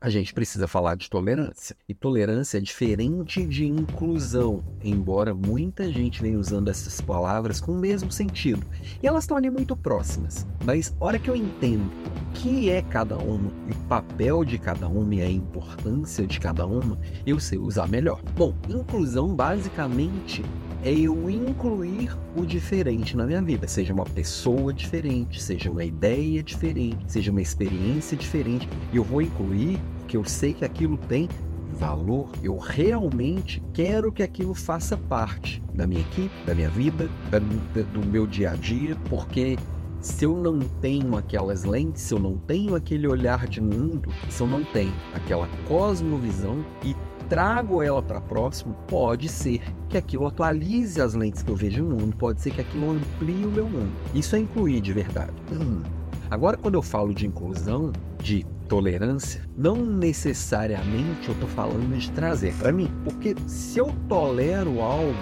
a gente precisa falar de tolerância. E tolerância é diferente de inclusão, embora muita gente venha usando essas palavras com o mesmo sentido. E elas estão ali muito próximas. Mas hora que eu entendo o que é cada uma, o papel de cada uma e a importância de cada uma, eu sei usar melhor. Bom, inclusão basicamente é eu incluir o diferente na minha vida, seja uma pessoa diferente, seja uma ideia diferente, seja uma experiência diferente, eu vou incluir porque eu sei que aquilo tem valor, eu realmente quero que aquilo faça parte da minha equipe, da minha vida, do meu dia a dia, porque se eu não tenho aquelas lentes, se eu não tenho aquele olhar de mundo, se eu não tenho aquela cosmovisão e trago ela para próximo, pode ser que aquilo atualize as lentes que eu vejo no mundo, pode ser que aquilo amplie o meu mundo. Isso é incluir de verdade. Hum. Agora, quando eu falo de inclusão, de tolerância, não necessariamente eu estou falando de trazer para mim, porque se eu tolero algo,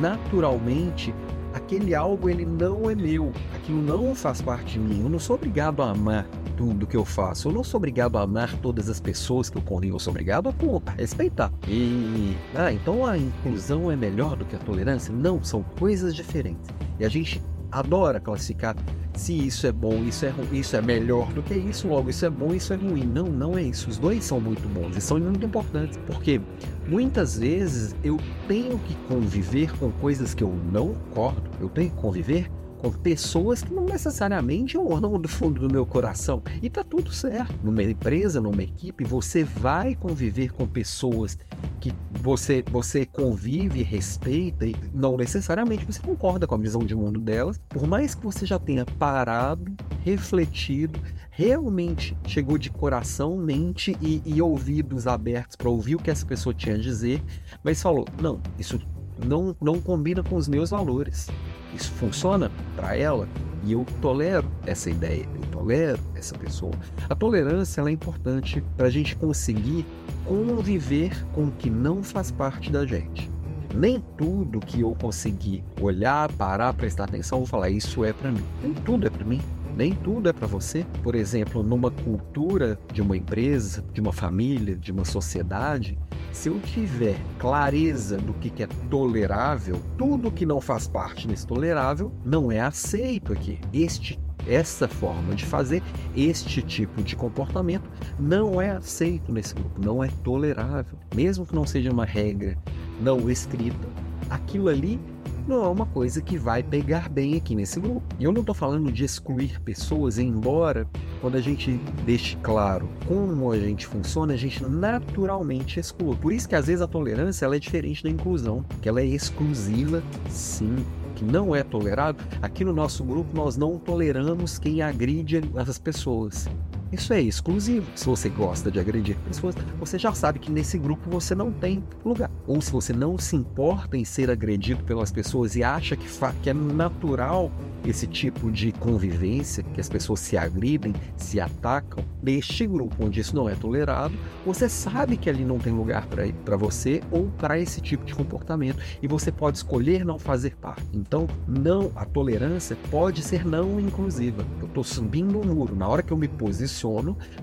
naturalmente aquele algo ele não é meu, aquilo não faz parte de mim. Eu não sou obrigado a amar tudo que eu faço. Eu não sou obrigado a amar todas as pessoas que eu convivo. Eu sou obrigado a, pô, a respeitar. E ah, então a inclusão é melhor do que a tolerância? Não, são coisas diferentes. E a gente adora classificar se isso é bom, isso é ruim, isso é melhor do que isso, logo isso é bom, isso é ruim. Não, não é isso. Os dois são muito bons e são muito importantes, porque muitas vezes eu tenho que conviver com coisas que eu não concordo, eu tenho que conviver pessoas que não necessariamente honram do fundo do meu coração. E tá tudo certo. Numa empresa, numa equipe, você vai conviver com pessoas que você, você convive, respeita e não necessariamente você concorda com a visão de mundo delas. Por mais que você já tenha parado, refletido, realmente chegou de coração, mente e, e ouvidos abertos para ouvir o que essa pessoa tinha a dizer, mas falou: não, isso não, não combina com os meus valores. Isso funciona para ela e eu tolero essa ideia, eu tolero essa pessoa. A tolerância é importante para a gente conseguir conviver com o que não faz parte da gente. Nem tudo que eu conseguir olhar, parar, prestar atenção, vou falar isso é para mim. Nem tudo é para mim. Nem tudo é para você. Por exemplo, numa cultura de uma empresa, de uma família, de uma sociedade, se eu tiver clareza do que é tolerável, tudo que não faz parte desse tolerável não é aceito aqui. Este essa forma de fazer, este tipo de comportamento não é aceito nesse grupo, não é tolerável, mesmo que não seja uma regra não escrita. Aquilo ali não é uma coisa que vai pegar bem aqui nesse grupo. E eu não estou falando de excluir pessoas, embora quando a gente deixe claro como a gente funciona, a gente naturalmente exclui. Por isso que às vezes a tolerância ela é diferente da inclusão, que ela é exclusiva, sim, que não é tolerado. Aqui no nosso grupo nós não toleramos quem agride as pessoas. Isso é exclusivo. Se você gosta de agredir pessoas, você já sabe que nesse grupo você não tem lugar. Ou se você não se importa em ser agredido pelas pessoas e acha que, que é natural esse tipo de convivência, que as pessoas se agridem, se atacam, neste grupo onde isso não é tolerado, você sabe que ali não tem lugar para você ou para esse tipo de comportamento e você pode escolher não fazer parte. Então, não, a tolerância pode ser não inclusiva. Eu estou subindo um muro. Na hora que eu me posiciono,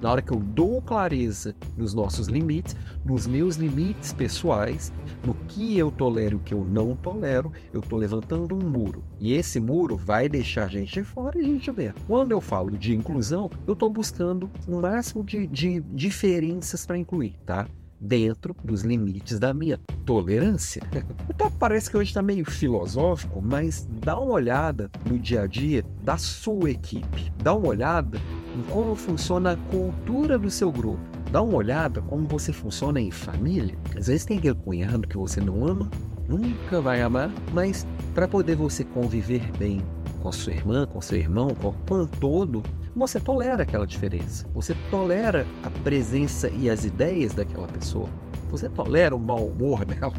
na hora que eu dou clareza nos nossos limites, nos meus limites pessoais, no que eu tolero e o que eu não tolero, eu estou levantando um muro. E esse muro vai deixar a gente fora e a gente vê. Quando eu falo de inclusão, eu estou buscando o máximo de, de diferenças para incluir, tá? Dentro dos limites da minha tolerância. Então, parece que hoje está meio filosófico, mas dá uma olhada no dia a dia da sua equipe. Dá uma olhada como funciona a cultura do seu grupo. Dá uma olhada como você funciona em família. Às vezes tem aquele cunhado que você não ama, nunca vai amar, mas para poder você conviver bem com sua irmã, com seu irmão, com o todo, você tolera aquela diferença. Você tolera a presença e as ideias daquela pessoa. Você tolera o mau humor dela.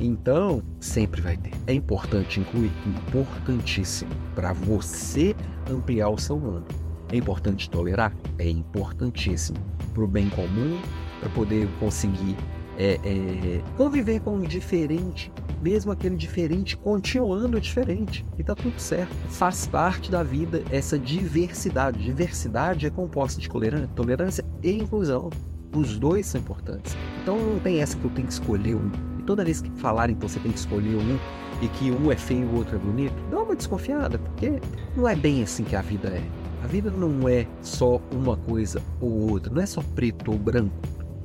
Então, sempre vai ter. É importante incluir, importantíssimo, para você ampliar o seu mundo. É importante tolerar? É importantíssimo. Para o bem comum, para poder conseguir é, é, conviver com o diferente, mesmo aquele diferente continuando diferente. E tá tudo certo. Faz parte da vida essa diversidade. Diversidade é composta de tolerância e inclusão. Os dois são importantes. Então não tem essa que eu tenho que escolher um. E toda vez que falarem então você tem que escolher um e que um é feio e o outro é bonito, dá uma desconfiada, porque não é bem assim que a vida é. A vida não é só uma coisa ou outra, não é só preto ou branco.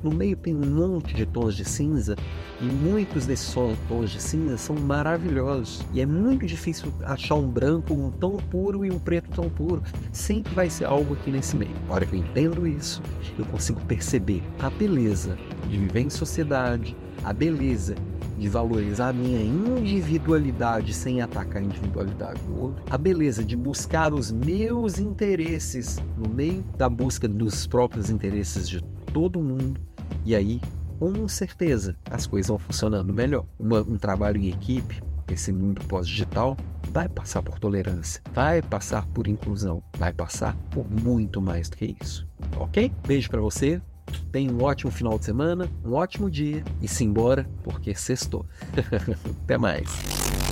No meio tem um monte de tons de cinza e muitos desses tons de cinza são maravilhosos. E é muito difícil achar um branco um tão puro e um preto tão puro. Sempre vai ser algo aqui nesse meio. A hora que eu entendo isso, eu consigo perceber a beleza de viver em sociedade, a beleza de valorizar a minha individualidade sem atacar a individualidade do outro, a beleza de buscar os meus interesses no meio da busca dos próprios interesses de todo mundo, e aí, com certeza, as coisas vão funcionando melhor. Uma, um trabalho em equipe, esse mundo pós-digital, vai passar por tolerância, vai passar por inclusão, vai passar por muito mais do que isso. Ok? Beijo para você, Tenha um ótimo final de semana, um ótimo dia e simbora, porque sextou. Até mais.